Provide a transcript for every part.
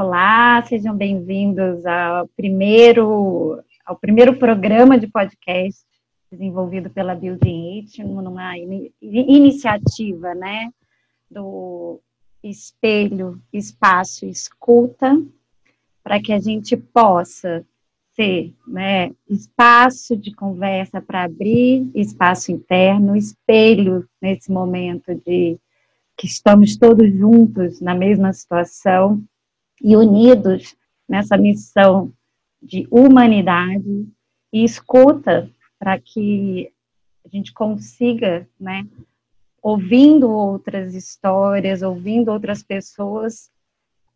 Olá, sejam bem-vindos ao primeiro, ao primeiro programa de podcast desenvolvido pela Building It, numa in, iniciativa, né, do espelho, espaço, escuta, para que a gente possa ser, né, espaço de conversa para abrir, espaço interno, espelho nesse momento de que estamos todos juntos na mesma situação e unidos nessa missão de humanidade e escuta para que a gente consiga, né, ouvindo outras histórias, ouvindo outras pessoas,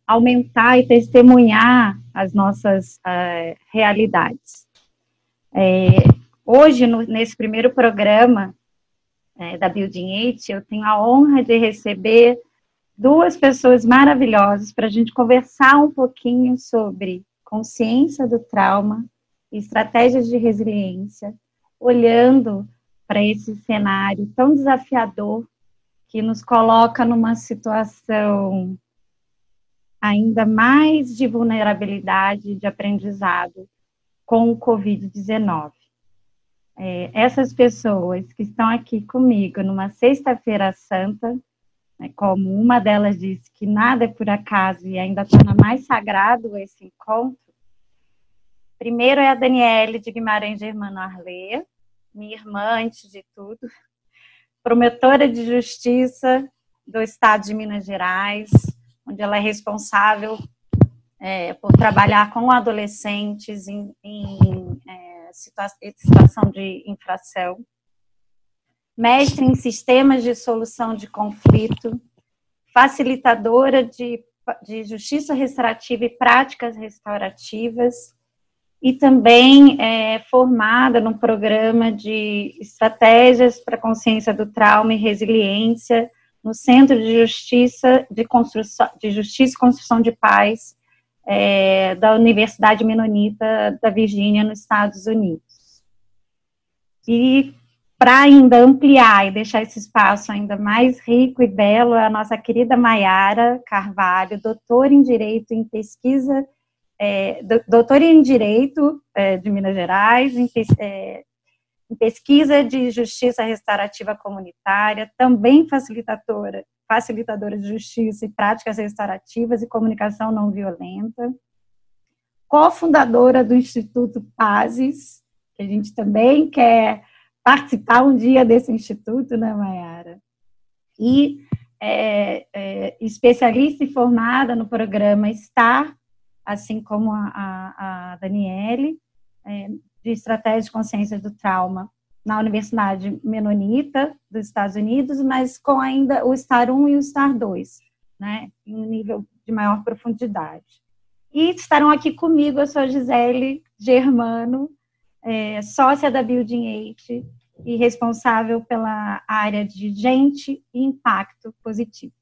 aumentar e testemunhar as nossas uh, realidades. É, hoje, no, nesse primeiro programa, é, da Building Eight, eu tenho a honra de receber duas pessoas maravilhosas para a gente conversar um pouquinho sobre consciência do trauma e estratégias de resiliência, olhando para esse cenário tão desafiador que nos coloca numa situação ainda mais de vulnerabilidade de aprendizado com o Covid-19 é, essas pessoas que estão aqui comigo numa sexta-feira santa, como uma delas disse que nada é por acaso e ainda torna mais sagrado esse encontro, primeiro é a Daniele de Guimarães Germano Arleia, minha irmã antes de tudo, promotora de justiça do estado de Minas Gerais, onde ela é responsável é, por trabalhar com adolescentes em, em é, situação de infração, mestre em sistemas de solução de conflito, facilitadora de, de justiça restaurativa e práticas restaurativas, e também é, formada no programa de estratégias para consciência do trauma e resiliência no Centro de Justiça de Construção de Justiça e Construção de Paz é, da Universidade Menonita da Virgínia, nos Estados Unidos. E para ainda ampliar e deixar esse espaço ainda mais rico e belo, a nossa querida Maiara Carvalho, doutora em Direito em Pesquisa, é, doutora em Direito é, de Minas Gerais, em, é, em Pesquisa de Justiça Restaurativa Comunitária, também facilitadora facilitadora de justiça e práticas restaurativas e comunicação não violenta, cofundadora do Instituto Pazes, que a gente também quer participar um dia desse instituto, né, Mayara? E é, é, especialista e formada no programa STAR, assim como a, a, a Daniele, é, de Estratégia de Consciência do Trauma na Universidade Menonita dos Estados Unidos, mas com ainda o STAR 1 e o STAR 2, né, em um nível de maior profundidade. E estarão aqui comigo a sua Gisele Germano, é, sócia da Building 8 e responsável pela área de gente e impacto positivo.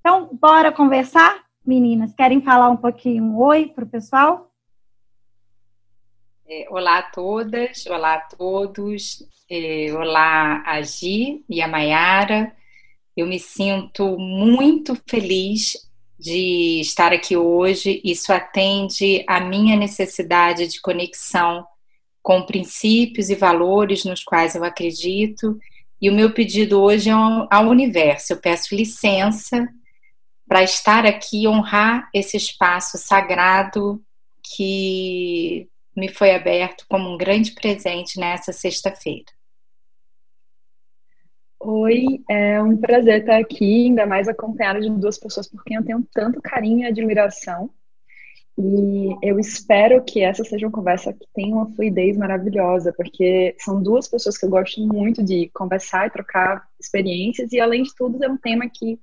Então, bora conversar, meninas? Querem falar um pouquinho um oi para o pessoal? É, olá a todas, olá a todos, é, olá a Gi e a Maiara. Eu me sinto muito feliz de estar aqui hoje. Isso atende à minha necessidade de conexão com princípios e valores nos quais eu acredito. E o meu pedido hoje é ao universo. Eu peço licença para estar aqui e honrar esse espaço sagrado que me foi aberto como um grande presente nessa sexta-feira. Oi, é um prazer estar aqui, ainda mais acompanhada de duas pessoas por quem eu tenho tanto carinho e admiração. E eu espero que essa seja uma conversa que tenha uma fluidez maravilhosa, porque são duas pessoas que eu gosto muito de conversar e trocar experiências, e além de tudo, é um tema que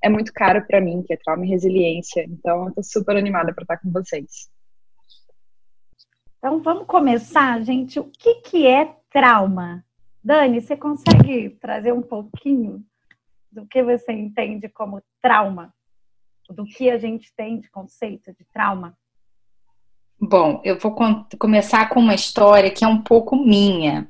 é muito caro para mim, que é trauma e resiliência. Então, eu estou super animada para estar com vocês. Então vamos começar, gente. O que, que é trauma? Dani, você consegue trazer um pouquinho do que você entende como trauma? Do que a gente tem de conceito de trauma? Bom, eu vou começar com uma história que é um pouco minha.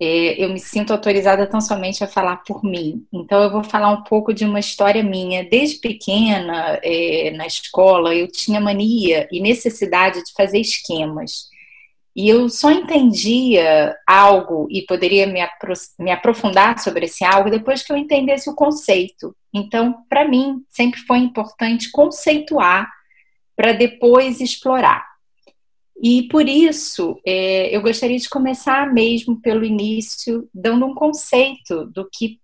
é, eu me sinto autorizada tão somente a falar por mim. Então, eu vou falar um pouco de uma história minha. Desde pequena, é, na escola, eu tinha mania e necessidade de fazer esquemas. E eu só entendia algo e poderia me, apro me aprofundar sobre esse algo depois que eu entendesse o conceito. Então, para mim, sempre foi importante conceituar para depois explorar. E por isso, é, eu gostaria de começar mesmo pelo início, dando um conceito do que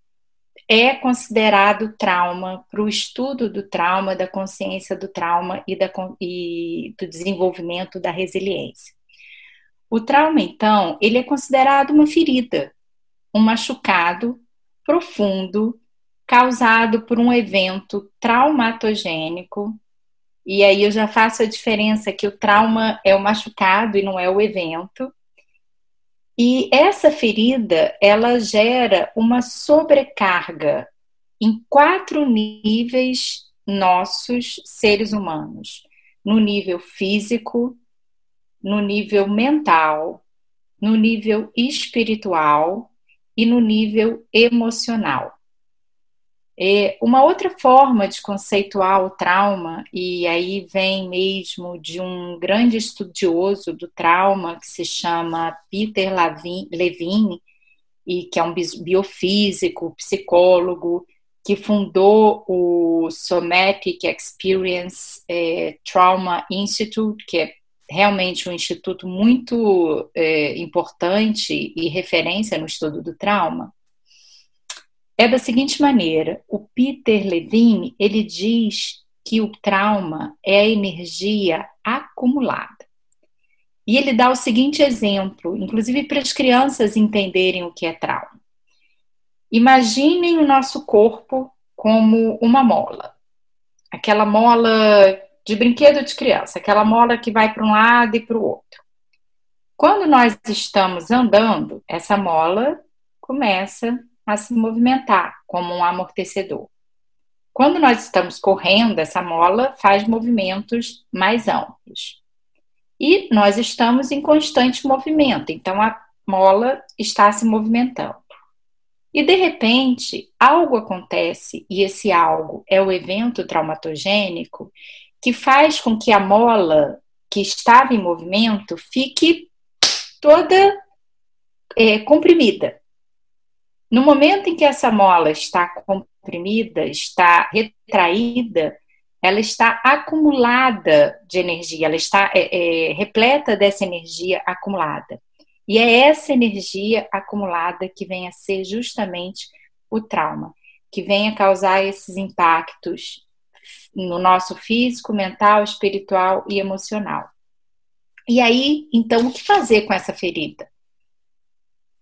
é considerado trauma para o estudo do trauma, da consciência do trauma e, da, e do desenvolvimento da resiliência. O trauma, então, ele é considerado uma ferida, um machucado profundo causado por um evento traumatogênico e aí eu já faço a diferença que o trauma é o machucado e não é o evento. E essa ferida, ela gera uma sobrecarga em quatro níveis nossos seres humanos: no nível físico, no nível mental, no nível espiritual e no nível emocional. É, uma outra forma de conceituar o trauma, e aí vem mesmo de um grande estudioso do trauma que se chama Peter Levine, e que é um biofísico, psicólogo, que fundou o Somatic Experience é, Trauma Institute, que é realmente um instituto muito é, importante e referência no estudo do trauma é da seguinte maneira: o Peter Levine ele diz que o trauma é a energia acumulada. E ele dá o seguinte exemplo, inclusive para as crianças entenderem o que é trauma. Imaginem o nosso corpo como uma mola. Aquela mola de brinquedo de criança, aquela mola que vai para um lado e para o outro. Quando nós estamos andando, essa mola começa a se movimentar como um amortecedor. Quando nós estamos correndo, essa mola faz movimentos mais amplos. E nós estamos em constante movimento, então a mola está se movimentando. E de repente, algo acontece, e esse algo é o evento traumatogênico, que faz com que a mola que estava em movimento fique toda é, comprimida. No momento em que essa mola está comprimida, está retraída, ela está acumulada de energia, ela está é, é, repleta dessa energia acumulada. E é essa energia acumulada que vem a ser justamente o trauma, que vem a causar esses impactos no nosso físico, mental, espiritual e emocional. E aí, então, o que fazer com essa ferida?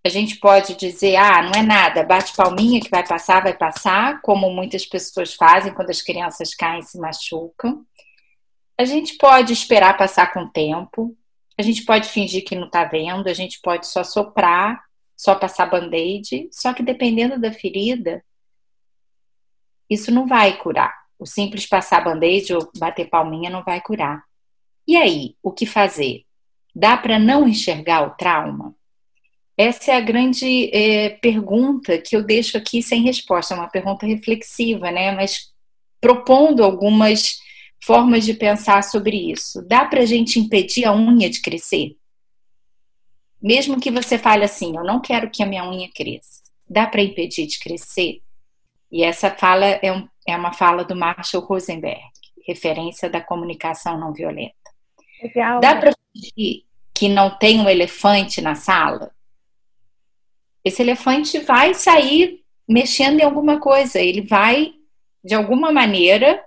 A gente pode dizer, ah, não é nada, bate palminha que vai passar, vai passar, como muitas pessoas fazem quando as crianças caem e se machucam. A gente pode esperar passar com o tempo, a gente pode fingir que não está vendo, a gente pode só soprar, só passar band-aid, só que dependendo da ferida, isso não vai curar. O simples passar band-aid ou bater palminha não vai curar. E aí, o que fazer? Dá para não enxergar o trauma? Essa é a grande é, pergunta que eu deixo aqui sem resposta, é uma pergunta reflexiva, né? Mas propondo algumas formas de pensar sobre isso. Dá para a gente impedir a unha de crescer? Mesmo que você fale assim, eu não quero que a minha unha cresça. Dá para impedir de crescer? E essa fala é, um, é uma fala do Marshall Rosenberg, referência da comunicação não violenta. Legal. Dá para fingir que não tem um elefante na sala? esse elefante vai sair mexendo em alguma coisa, ele vai, de alguma maneira,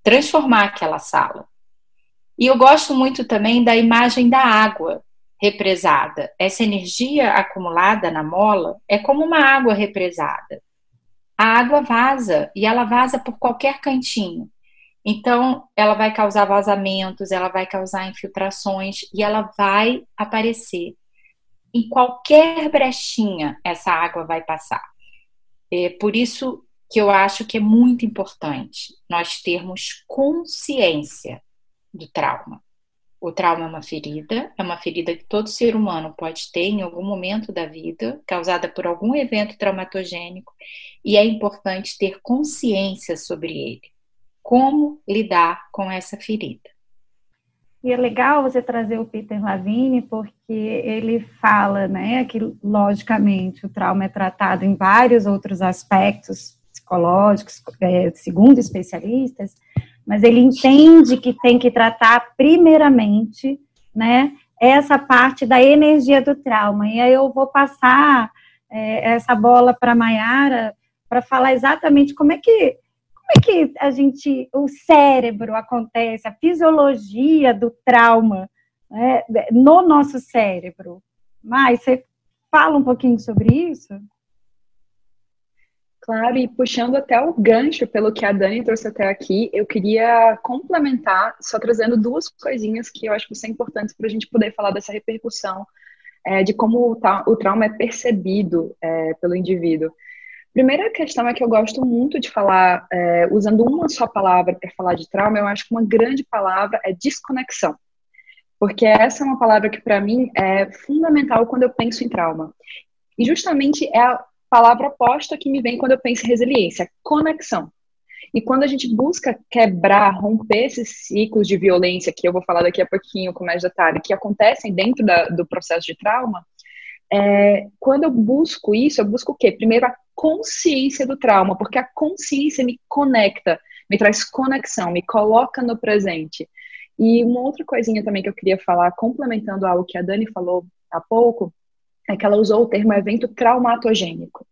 transformar aquela sala. E eu gosto muito também da imagem da água represada. Essa energia acumulada na mola é como uma água represada. A água vaza e ela vaza por qualquer cantinho. Então, ela vai causar vazamentos, ela vai causar infiltrações e ela vai aparecer em qualquer brechinha essa água vai passar. É por isso que eu acho que é muito importante nós termos consciência do trauma. O trauma é uma ferida, é uma ferida que todo ser humano pode ter em algum momento da vida, causada por algum evento traumatogênico, e é importante ter consciência sobre ele. Como lidar com essa ferida? E é legal você trazer o Peter Lavigne, porque ele fala, né, que logicamente o trauma é tratado em vários outros aspectos psicológicos, é, segundo especialistas, mas ele entende que tem que tratar primeiramente, né, essa parte da energia do trauma. E aí eu vou passar é, essa bola para a Mayara para falar exatamente como é que como é que a gente, o cérebro acontece, a fisiologia do trauma né, no nosso cérebro. Mas você fala um pouquinho sobre isso? Claro, e puxando até o gancho pelo que a Dani trouxe até aqui, eu queria complementar, só trazendo duas coisinhas que eu acho que são importantes para a gente poder falar dessa repercussão, é, de como o, tra o, trauma é percebido é, pelo indivíduo. Primeira questão é que eu gosto muito de falar, é, usando uma só palavra para falar de trauma, eu acho que uma grande palavra é desconexão. Porque essa é uma palavra que, para mim, é fundamental quando eu penso em trauma. E justamente é a palavra oposta que me vem quando eu penso em resiliência, conexão. E quando a gente busca quebrar, romper esses ciclos de violência, que eu vou falar daqui a pouquinho com mais detalhe, que acontecem dentro da, do processo de trauma, é, quando eu busco isso, eu busco o quê? Primeiro, a consciência do trauma, porque a consciência me conecta, me traz conexão, me coloca no presente. E uma outra coisinha também que eu queria falar, complementando algo que a Dani falou há pouco, é que ela usou o termo evento traumatogênico,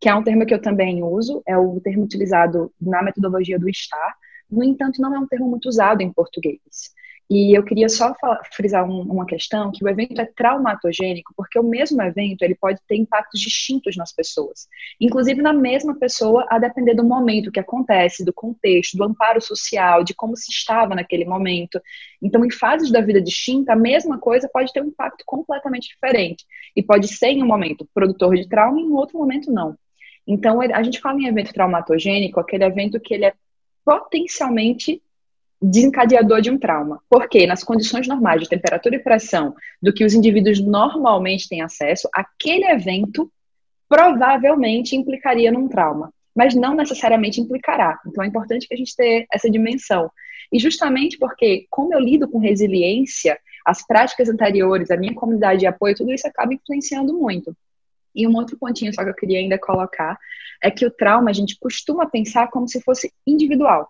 que é um termo que eu também uso, é o termo utilizado na metodologia do STAR, no entanto, não é um termo muito usado em português. E eu queria só frisar um, uma questão, que o evento é traumatogênico, porque o mesmo evento ele pode ter impactos distintos nas pessoas. Inclusive na mesma pessoa, a depender do momento que acontece, do contexto, do amparo social, de como se estava naquele momento. Então, em fases da vida distinta, a mesma coisa pode ter um impacto completamente diferente. E pode ser em um momento produtor de trauma e em outro momento não. Então, a gente fala em evento traumatogênico, aquele evento que ele é potencialmente desencadeador de um trauma. Porque nas condições normais de temperatura e pressão do que os indivíduos normalmente têm acesso, aquele evento provavelmente implicaria num trauma, mas não necessariamente implicará. Então é importante que a gente tenha essa dimensão. E justamente porque, como eu lido com resiliência, as práticas anteriores, a minha comunidade de apoio, tudo isso acaba influenciando muito. E um outro pontinho só que eu queria ainda colocar é que o trauma a gente costuma pensar como se fosse individual.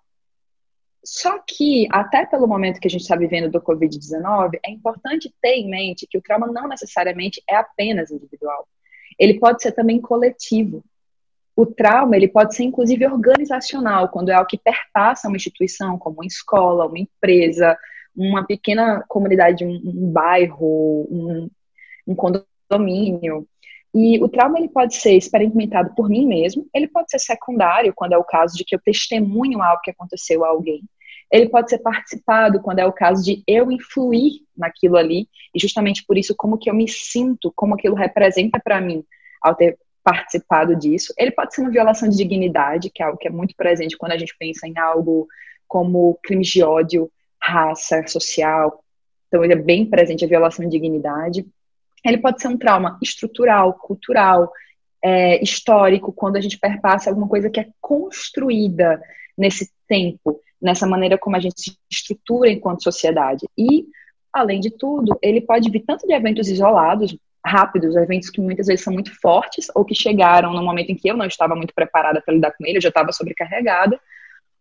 Só que, até pelo momento que a gente está vivendo do Covid-19, é importante ter em mente que o trauma não necessariamente é apenas individual. Ele pode ser também coletivo. O trauma, ele pode ser inclusive organizacional, quando é algo que perpassa uma instituição, como uma escola, uma empresa, uma pequena comunidade, um, um bairro, um, um condomínio. E o trauma ele pode ser experimentado por mim mesmo, ele pode ser secundário, quando é o caso de que eu testemunho algo que aconteceu a alguém. Ele pode ser participado, quando é o caso de eu influir naquilo ali, e justamente por isso como que eu me sinto, como aquilo representa para mim ao ter participado disso. Ele pode ser uma violação de dignidade, que é algo que é muito presente quando a gente pensa em algo como crimes de ódio, raça, social. Então ele é bem presente a violação de dignidade ele pode ser um trauma estrutural, cultural, é, histórico, quando a gente perpassa alguma coisa que é construída nesse tempo, nessa maneira como a gente se estrutura enquanto sociedade. E, além de tudo, ele pode vir tanto de eventos isolados, rápidos, eventos que muitas vezes são muito fortes, ou que chegaram no momento em que eu não estava muito preparada para lidar com ele, eu já estava sobrecarregada,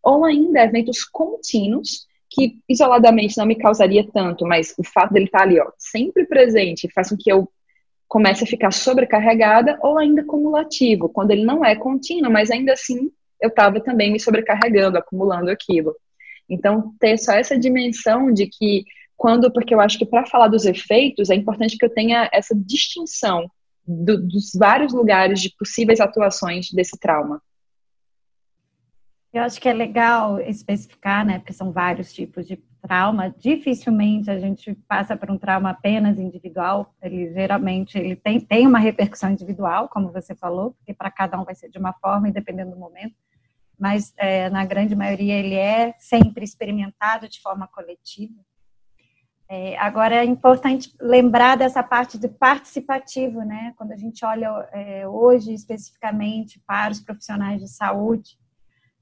ou ainda eventos contínuos que isoladamente não me causaria tanto, mas o fato dele estar ali, ó, sempre presente, faz com que eu comece a ficar sobrecarregada ou ainda cumulativo, quando ele não é contínuo, mas ainda assim eu estava também me sobrecarregando, acumulando aquilo. Então, ter só essa dimensão de que quando, porque eu acho que para falar dos efeitos, é importante que eu tenha essa distinção do, dos vários lugares de possíveis atuações desse trauma. Eu acho que é legal especificar, né? Porque são vários tipos de trauma. Dificilmente a gente passa por um trauma apenas individual. Ele geralmente ele tem, tem uma repercussão individual, como você falou, porque para cada um vai ser de uma forma e dependendo do momento. Mas é, na grande maioria ele é sempre experimentado de forma coletiva. É, agora é importante lembrar dessa parte de participativo, né? Quando a gente olha é, hoje especificamente para os profissionais de saúde,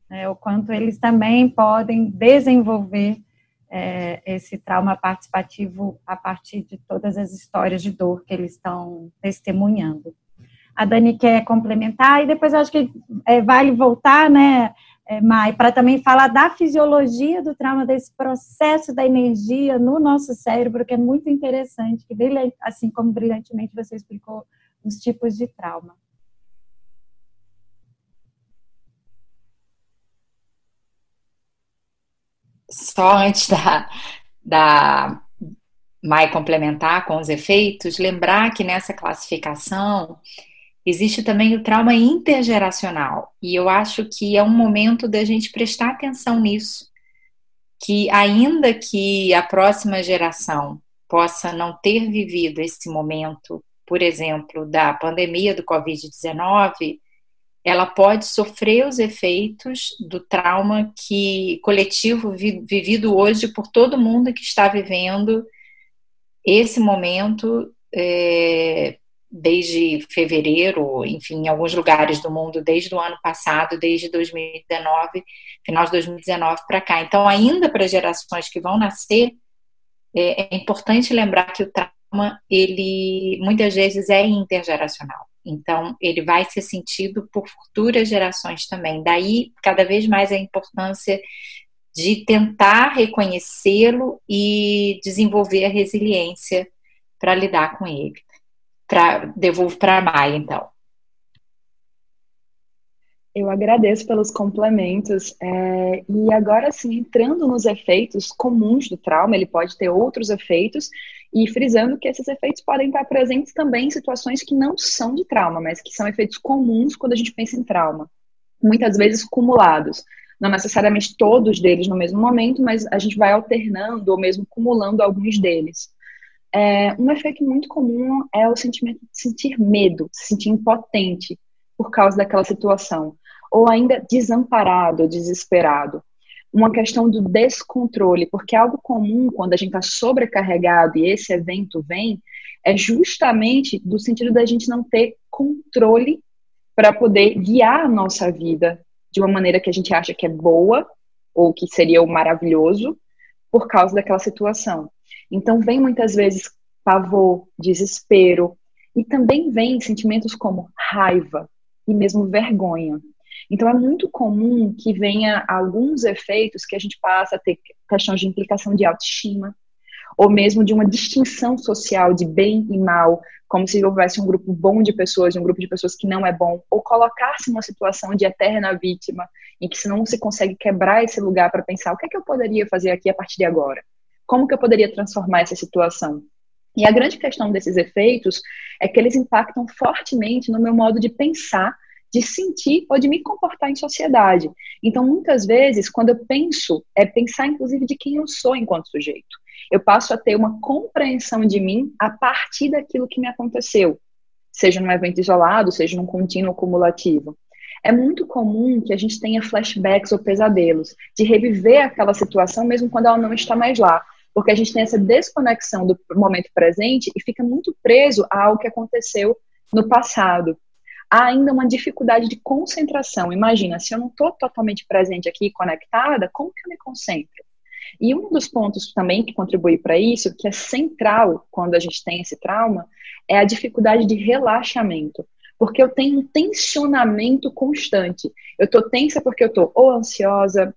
é, o quanto eles também podem desenvolver é, esse trauma participativo a partir de todas as histórias de dor que eles estão testemunhando. A Dani quer complementar e depois eu acho que é, vale voltar, né? é, Mai, para também falar da fisiologia do trauma, desse processo da energia no nosso cérebro, que é muito interessante, que assim como brilhantemente você explicou os tipos de trauma. Só antes da, da Mai complementar com os efeitos, lembrar que nessa classificação Existe também o trauma intergeracional, e eu acho que é um momento da gente prestar atenção nisso, que ainda que a próxima geração possa não ter vivido esse momento, por exemplo, da pandemia do Covid-19, ela pode sofrer os efeitos do trauma que coletivo vivido hoje por todo mundo que está vivendo esse momento é, desde fevereiro, enfim, em alguns lugares do mundo, desde o ano passado, desde 2019, final de 2019 para cá. Então, ainda para gerações que vão nascer, é, é, importante lembrar que o trauma, ele muitas vezes é intergeracional. Então, ele vai ser sentido por futuras gerações também. Daí, cada vez mais a importância de tentar reconhecê-lo e desenvolver a resiliência para lidar com ele pra, devolvo para a Maia, então. Eu agradeço pelos complementos. É, e agora, sim, entrando nos efeitos comuns do trauma, ele pode ter outros efeitos, e frisando que esses efeitos podem estar presentes também em situações que não são de trauma, mas que são efeitos comuns quando a gente pensa em trauma. Muitas vezes cumulados. Não necessariamente todos deles no mesmo momento, mas a gente vai alternando ou mesmo cumulando alguns deles. É, um efeito muito comum é o sentimento de sentir medo, se sentir impotente por causa daquela situação, ou ainda desamparado, desesperado. Uma questão do descontrole, porque algo comum quando a gente está sobrecarregado e esse evento vem, é justamente do sentido da gente não ter controle para poder guiar a nossa vida de uma maneira que a gente acha que é boa ou que seria o maravilhoso por causa daquela situação. Então, vem muitas vezes pavor, desespero, e também vem sentimentos como raiva e mesmo vergonha. Então, é muito comum que venha alguns efeitos que a gente passa a ter questões de implicação de autoestima, ou mesmo de uma distinção social de bem e mal, como se houvesse um grupo bom de pessoas e um grupo de pessoas que não é bom, ou colocar-se numa situação de eterna vítima, em que se não se consegue quebrar esse lugar para pensar o que é que eu poderia fazer aqui a partir de agora. Como que eu poderia transformar essa situação? E a grande questão desses efeitos é que eles impactam fortemente no meu modo de pensar, de sentir ou de me comportar em sociedade. Então, muitas vezes, quando eu penso, é pensar inclusive de quem eu sou enquanto sujeito. Eu passo a ter uma compreensão de mim a partir daquilo que me aconteceu, seja num evento isolado, seja num contínuo cumulativo. É muito comum que a gente tenha flashbacks ou pesadelos, de reviver aquela situação mesmo quando ela não está mais lá porque a gente tem essa desconexão do momento presente e fica muito preso ao que aconteceu no passado. Há ainda uma dificuldade de concentração. Imagina, se eu não estou totalmente presente aqui, conectada, como que eu me concentro? E um dos pontos também que contribui para isso, que é central quando a gente tem esse trauma, é a dificuldade de relaxamento. Porque eu tenho um tensionamento constante. Eu estou tensa porque eu estou ou ansiosa,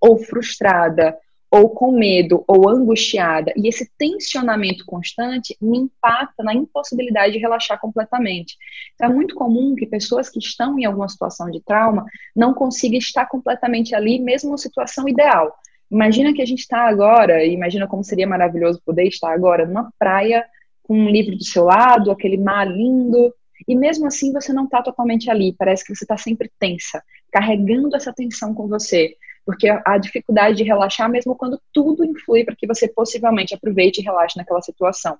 ou frustrada, ou com medo, ou angustiada, e esse tensionamento constante me impacta na impossibilidade de relaxar completamente. Então, é muito comum que pessoas que estão em alguma situação de trauma não consigam estar completamente ali, mesmo na situação ideal. Imagina que a gente está agora, imagina como seria maravilhoso poder estar agora numa praia com um livro do seu lado, aquele mar lindo, e mesmo assim você não está totalmente ali, parece que você está sempre tensa, carregando essa tensão com você porque a dificuldade de relaxar, mesmo quando tudo influi para que você possivelmente aproveite e relaxe naquela situação.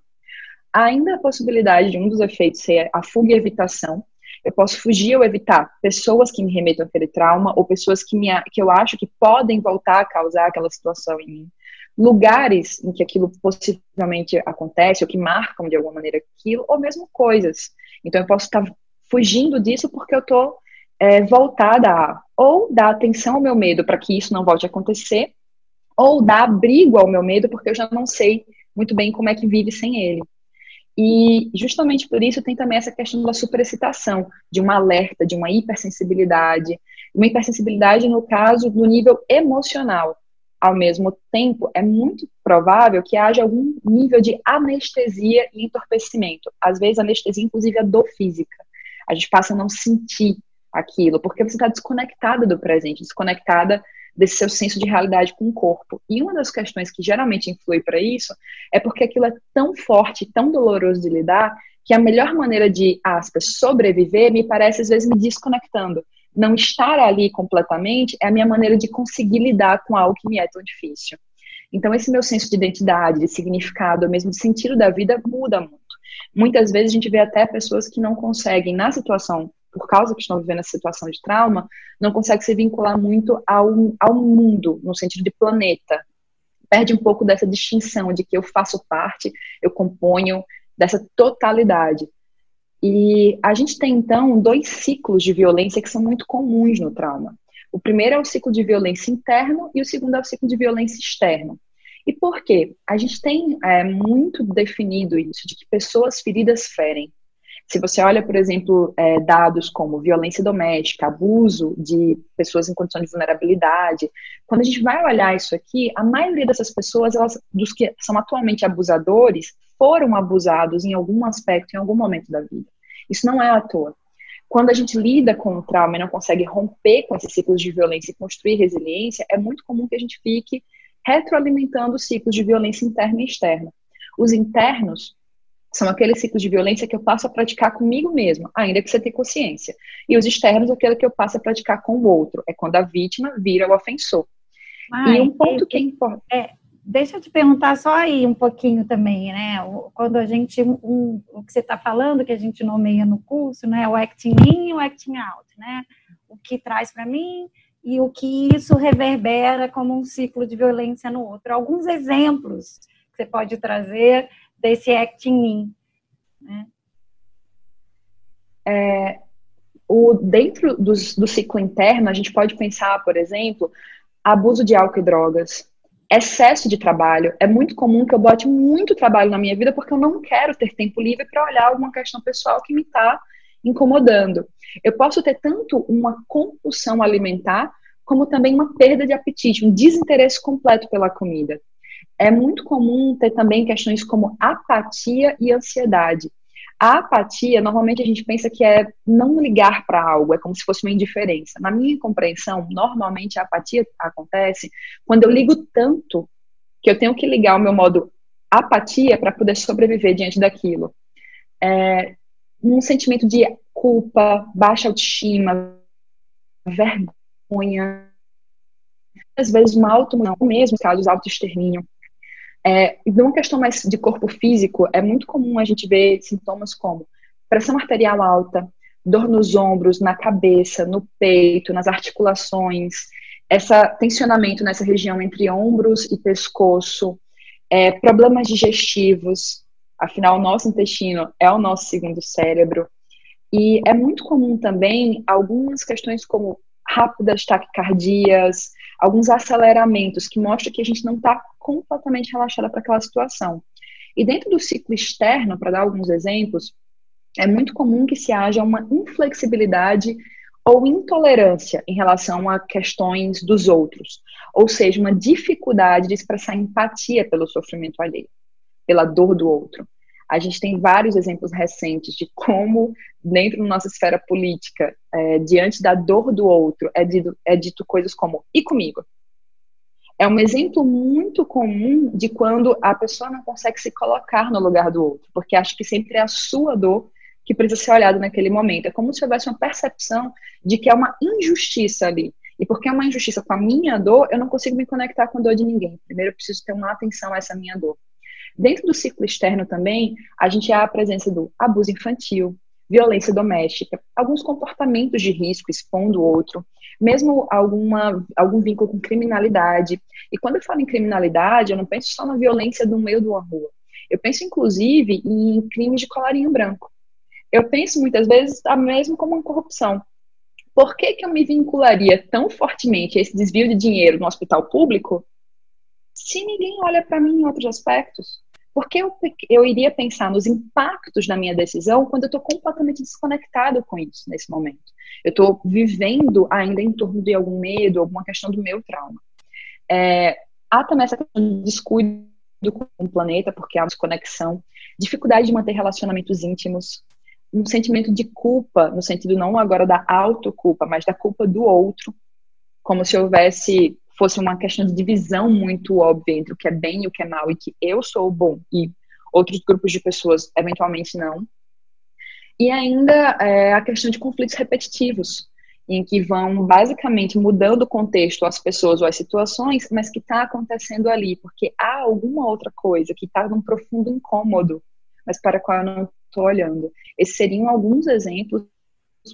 Ainda a possibilidade de um dos efeitos ser a fuga e evitação. Eu posso fugir ou evitar pessoas que me remetam àquele trauma ou pessoas que, me, que eu acho que podem voltar a causar aquela situação em mim. lugares em que aquilo possivelmente acontece, ou que marcam de alguma maneira aquilo, ou mesmo coisas. Então eu posso estar fugindo disso porque eu estou é, voltada a ou dar atenção ao meu medo para que isso não volte a acontecer, ou dar abrigo ao meu medo porque eu já não sei muito bem como é que vive sem ele. E justamente por isso tem também essa questão da superexcitação, de um alerta, de uma hipersensibilidade, uma hipersensibilidade no caso do nível emocional. Ao mesmo tempo, é muito provável que haja algum nível de anestesia e entorpecimento. Às vezes, anestesia, inclusive, a dor física. A gente passa a não sentir aquilo, porque você está desconectada do presente, desconectada desse seu senso de realidade com o corpo. E uma das questões que geralmente influi para isso é porque aquilo é tão forte, tão doloroso de lidar, que a melhor maneira de, aspas, sobreviver me parece às vezes me desconectando. Não estar ali completamente é a minha maneira de conseguir lidar com algo que me é tão difícil. Então, esse meu senso de identidade, de significado, mesmo de sentido da vida, muda muito. Muitas vezes a gente vê até pessoas que não conseguem, na situação por causa que estão vivendo essa situação de trauma, não consegue se vincular muito ao, ao mundo, no sentido de planeta. Perde um pouco dessa distinção de que eu faço parte, eu componho dessa totalidade. E a gente tem, então, dois ciclos de violência que são muito comuns no trauma. O primeiro é o ciclo de violência interno e o segundo é o ciclo de violência externo. E por quê? A gente tem é, muito definido isso, de que pessoas feridas ferem. Se você olha, por exemplo, é, dados como violência doméstica, abuso de pessoas em condição de vulnerabilidade, quando a gente vai olhar isso aqui, a maioria dessas pessoas, elas, dos que são atualmente abusadores, foram abusados em algum aspecto, em algum momento da vida. Isso não é à toa. Quando a gente lida com o trauma e não consegue romper com esses ciclos de violência e construir resiliência, é muito comum que a gente fique retroalimentando ciclos de violência interna e externa. Os internos são aqueles ciclos de violência que eu passo a praticar comigo mesmo, ainda que você tenha consciência. E os externos, aquele que eu passo a praticar com o outro. É quando a vítima vira o ofensor. e um ponto é, que é importante. É, deixa eu te perguntar só aí um pouquinho também, né? Quando a gente, um, o que você está falando, que a gente nomeia no curso, né? O acting in e o acting out, né? O que traz para mim e o que isso reverbera como um ciclo de violência no outro. Alguns exemplos que você pode trazer desse acting in. Né? É, o, dentro do, do ciclo interno, a gente pode pensar, por exemplo, abuso de álcool e drogas, excesso de trabalho. É muito comum que eu bote muito trabalho na minha vida porque eu não quero ter tempo livre para olhar alguma questão pessoal que me está incomodando. Eu posso ter tanto uma compulsão alimentar, como também uma perda de apetite, um desinteresse completo pela comida é muito comum ter também questões como apatia e ansiedade. A apatia, normalmente a gente pensa que é não ligar para algo, é como se fosse uma indiferença. Na minha compreensão, normalmente a apatia acontece quando eu ligo tanto que eu tenho que ligar o meu modo apatia para poder sobreviver diante daquilo. É um sentimento de culpa, baixa autoestima, vergonha, às vezes uma auto mesmo casos autoextermínio. É, numa questão mais de corpo físico, é muito comum a gente ver sintomas como pressão arterial alta, dor nos ombros, na cabeça, no peito, nas articulações, essa tensionamento nessa região entre ombros e pescoço, é, problemas digestivos, afinal, o nosso intestino é o nosso segundo cérebro. E é muito comum também algumas questões como rápidas taquicardias, alguns aceleramentos que mostram que a gente não está completamente relaxada para aquela situação. E dentro do ciclo externo, para dar alguns exemplos, é muito comum que se haja uma inflexibilidade ou intolerância em relação a questões dos outros, ou seja, uma dificuldade de expressar empatia pelo sofrimento alheio, pela dor do outro. A gente tem vários exemplos recentes de como, dentro da nossa esfera política, é, diante da dor do outro, é dito, é dito coisas como: e comigo? É um exemplo muito comum de quando a pessoa não consegue se colocar no lugar do outro, porque acha que sempre é a sua dor que precisa ser olhada naquele momento. É como se houvesse uma percepção de que é uma injustiça ali. E porque é uma injustiça com a minha dor, eu não consigo me conectar com a dor de ninguém. Primeiro eu preciso ter uma atenção a essa minha dor. Dentro do ciclo externo também, a gente há a presença do abuso infantil, violência doméstica, alguns comportamentos de risco expondo o outro, mesmo alguma, algum vínculo com criminalidade. E quando eu falo em criminalidade, eu não penso só na violência do meio de uma rua. Eu penso, inclusive, em crimes de colarinho branco. Eu penso muitas vezes mesmo como uma corrupção. Por que, que eu me vincularia tão fortemente a esse desvio de dinheiro no hospital público se ninguém olha para mim em outros aspectos? Porque eu, eu iria pensar nos impactos da minha decisão quando eu estou completamente desconectado com isso nesse momento. Eu estou vivendo ainda em torno de algum medo, alguma questão do meu trauma. É, há também essa questão de descuido com o planeta, porque há desconexão, dificuldade de manter relacionamentos íntimos, um sentimento de culpa, no sentido não agora da autoculpa, mas da culpa do outro, como se houvesse fosse uma questão de divisão muito óbvia entre o que é bem e o que é mal, e que eu sou bom e outros grupos de pessoas eventualmente não. E ainda é, a questão de conflitos repetitivos, em que vão basicamente mudando o contexto as pessoas ou as situações, mas que está acontecendo ali, porque há alguma outra coisa que está num profundo incômodo, mas para a qual eu não estou olhando. Esses seriam alguns exemplos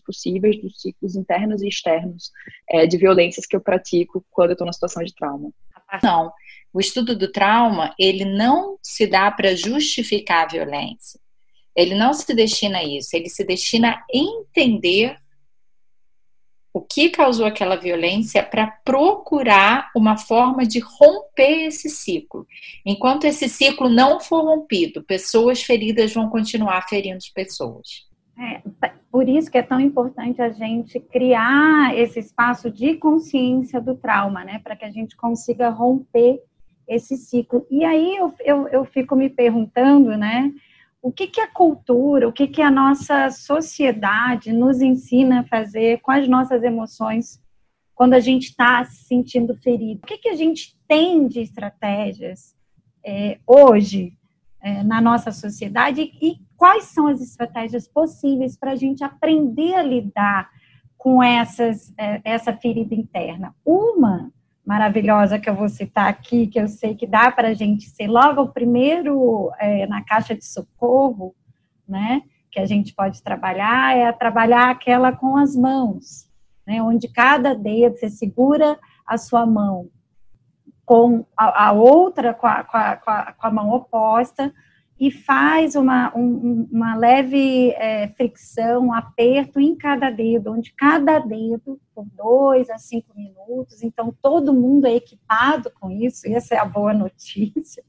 possíveis dos ciclos internos e externos é, de violências que eu pratico quando eu estou na situação de trauma. Não, o estudo do trauma ele não se dá para justificar a violência. Ele não se destina a isso. Ele se destina a entender o que causou aquela violência para procurar uma forma de romper esse ciclo. Enquanto esse ciclo não for rompido, pessoas feridas vão continuar ferindo pessoas. É, por isso que é tão importante a gente criar esse espaço de consciência do trauma, né? Para que a gente consiga romper esse ciclo. E aí eu, eu, eu fico me perguntando, né? O que, que a cultura, o que, que a nossa sociedade nos ensina a fazer com as nossas emoções quando a gente está se sentindo ferido? O que, que a gente tem de estratégias é, hoje é, na nossa sociedade e quais são as estratégias possíveis para a gente aprender a lidar com essas, é, essa ferida interna. Uma maravilhosa que eu vou citar aqui, que eu sei que dá para a gente ser logo o primeiro é, na caixa de socorro, né? Que a gente pode trabalhar, é trabalhar aquela com as mãos, né? Onde cada dedo você segura a sua mão com a, a outra, com a, com, a, com a, mão oposta, e faz uma, um, uma leve é, fricção, um aperto em cada dedo, onde cada dedo, por dois a cinco minutos, então todo mundo é equipado com isso, e essa é a boa notícia,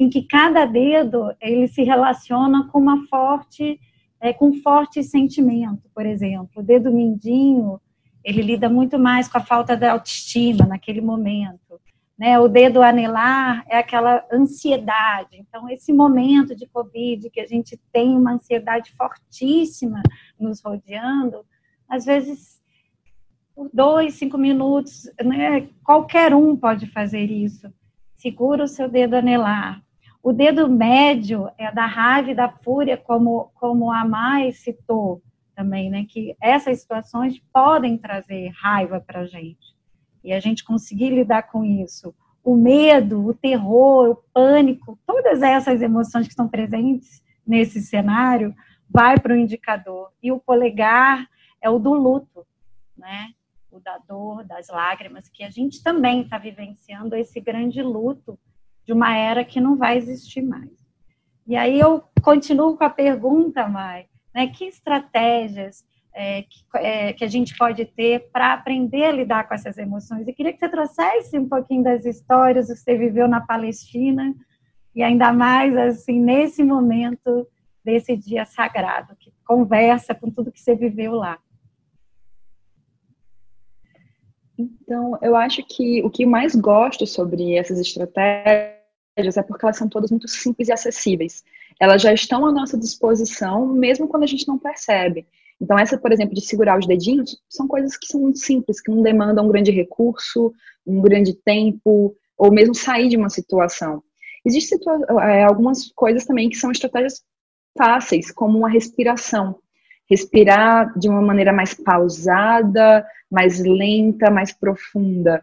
em que cada dedo ele se relaciona com uma forte, é, com um forte sentimento, por exemplo, o dedo mindinho, ele lida muito mais com a falta de autoestima naquele momento. Né, o dedo anelar é aquela ansiedade. Então, esse momento de Covid, que a gente tem uma ansiedade fortíssima nos rodeando, às vezes, por dois, cinco minutos, né, qualquer um pode fazer isso. Segura o seu dedo anelar. O dedo médio é da raiva e da fúria, como, como a Mai citou também, né, que essas situações podem trazer raiva para a gente e a gente conseguir lidar com isso, o medo, o terror, o pânico, todas essas emoções que estão presentes nesse cenário, vai para o indicador. E o polegar é o do luto, né? O da dor, das lágrimas, que a gente também está vivenciando esse grande luto de uma era que não vai existir mais. E aí eu continuo com a pergunta, Mai, né? Que estratégias é, que, é, que, a gente pode ter para aprender a lidar com essas emoções. E queria que você trouxesse um pouquinho das histórias que você viveu na Palestina e ainda mais assim nesse momento desse dia sagrado, que conversa com tudo que você viveu lá. Então, eu acho que o que mais gosto sobre essas estratégias é porque elas são todas muito simples e acessíveis. Elas já estão à nossa disposição, mesmo quando a gente não percebe. Então, essa, por exemplo, de segurar os dedinhos, são coisas que são muito simples, que não demandam um grande recurso, um grande tempo, ou mesmo sair de uma situação. Existem é, algumas coisas também que são estratégias fáceis, como uma respiração. Respirar de uma maneira mais pausada, mais lenta, mais profunda.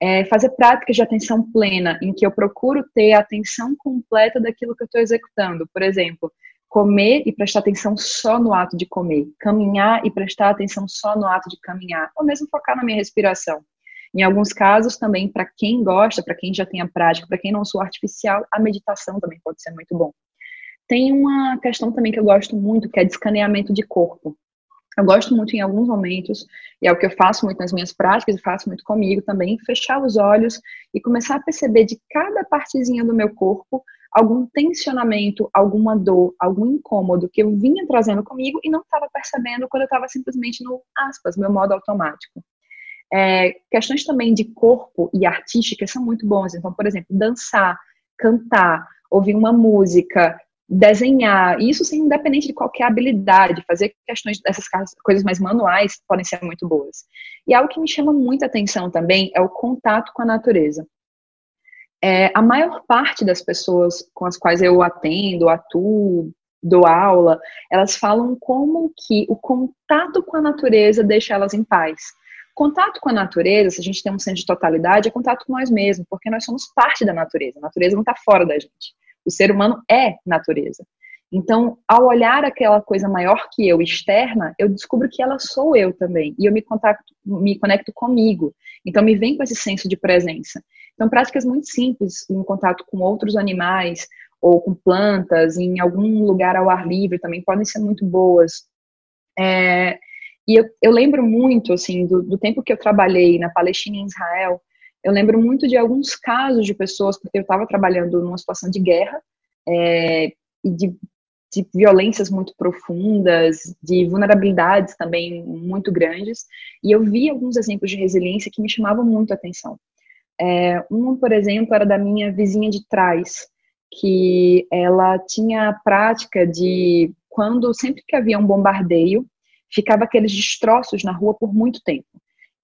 É fazer práticas de atenção plena, em que eu procuro ter a atenção completa daquilo que eu estou executando. Por exemplo, comer e prestar atenção só no ato de comer, caminhar e prestar atenção só no ato de caminhar, ou mesmo focar na minha respiração. Em alguns casos, também, para quem gosta, para quem já tem a prática, para quem não sou artificial, a meditação também pode ser muito bom. Tem uma questão também que eu gosto muito, que é de escaneamento de corpo. Eu gosto muito em alguns momentos, e é o que eu faço muito nas minhas práticas, e faço muito comigo também, fechar os olhos e começar a perceber de cada partezinha do meu corpo algum tensionamento, alguma dor, algum incômodo que eu vinha trazendo comigo e não estava percebendo quando eu estava simplesmente no, aspas, meu modo automático. É, questões também de corpo e artística são muito bons. Então, por exemplo, dançar, cantar, ouvir uma música, desenhar, isso sim, independente de qualquer habilidade, fazer questões dessas coisas mais manuais podem ser muito boas. E algo que me chama muita atenção também é o contato com a natureza. É, a maior parte das pessoas com as quais eu atendo, atuo, dou aula, elas falam como que o contato com a natureza deixa elas em paz. Contato com a natureza, se a gente tem um senso de totalidade, é contato com nós mesmos, porque nós somos parte da natureza. A natureza não está fora da gente. O ser humano é natureza. Então, ao olhar aquela coisa maior que eu, externa, eu descubro que ela sou eu também. E eu me, contato, me conecto comigo. Então, me vem com esse senso de presença. Então, práticas muito simples, em contato com outros animais, ou com plantas, em algum lugar ao ar livre também, podem ser muito boas. É, e eu, eu, lembro muito, assim, do, do tempo que eu trabalhei na Palestina e em Israel, eu lembro muito de alguns casos de pessoas, porque eu estava trabalhando numa situação de guerra, é, e de de violências muito profundas, de vulnerabilidades também muito grandes, e eu vi alguns exemplos de resiliência que me chamavam muito a atenção. É, um, por exemplo, era da minha vizinha de trás, que ela tinha a prática de, quando sempre que havia um bombardeio, ficava aqueles destroços na rua por muito tempo.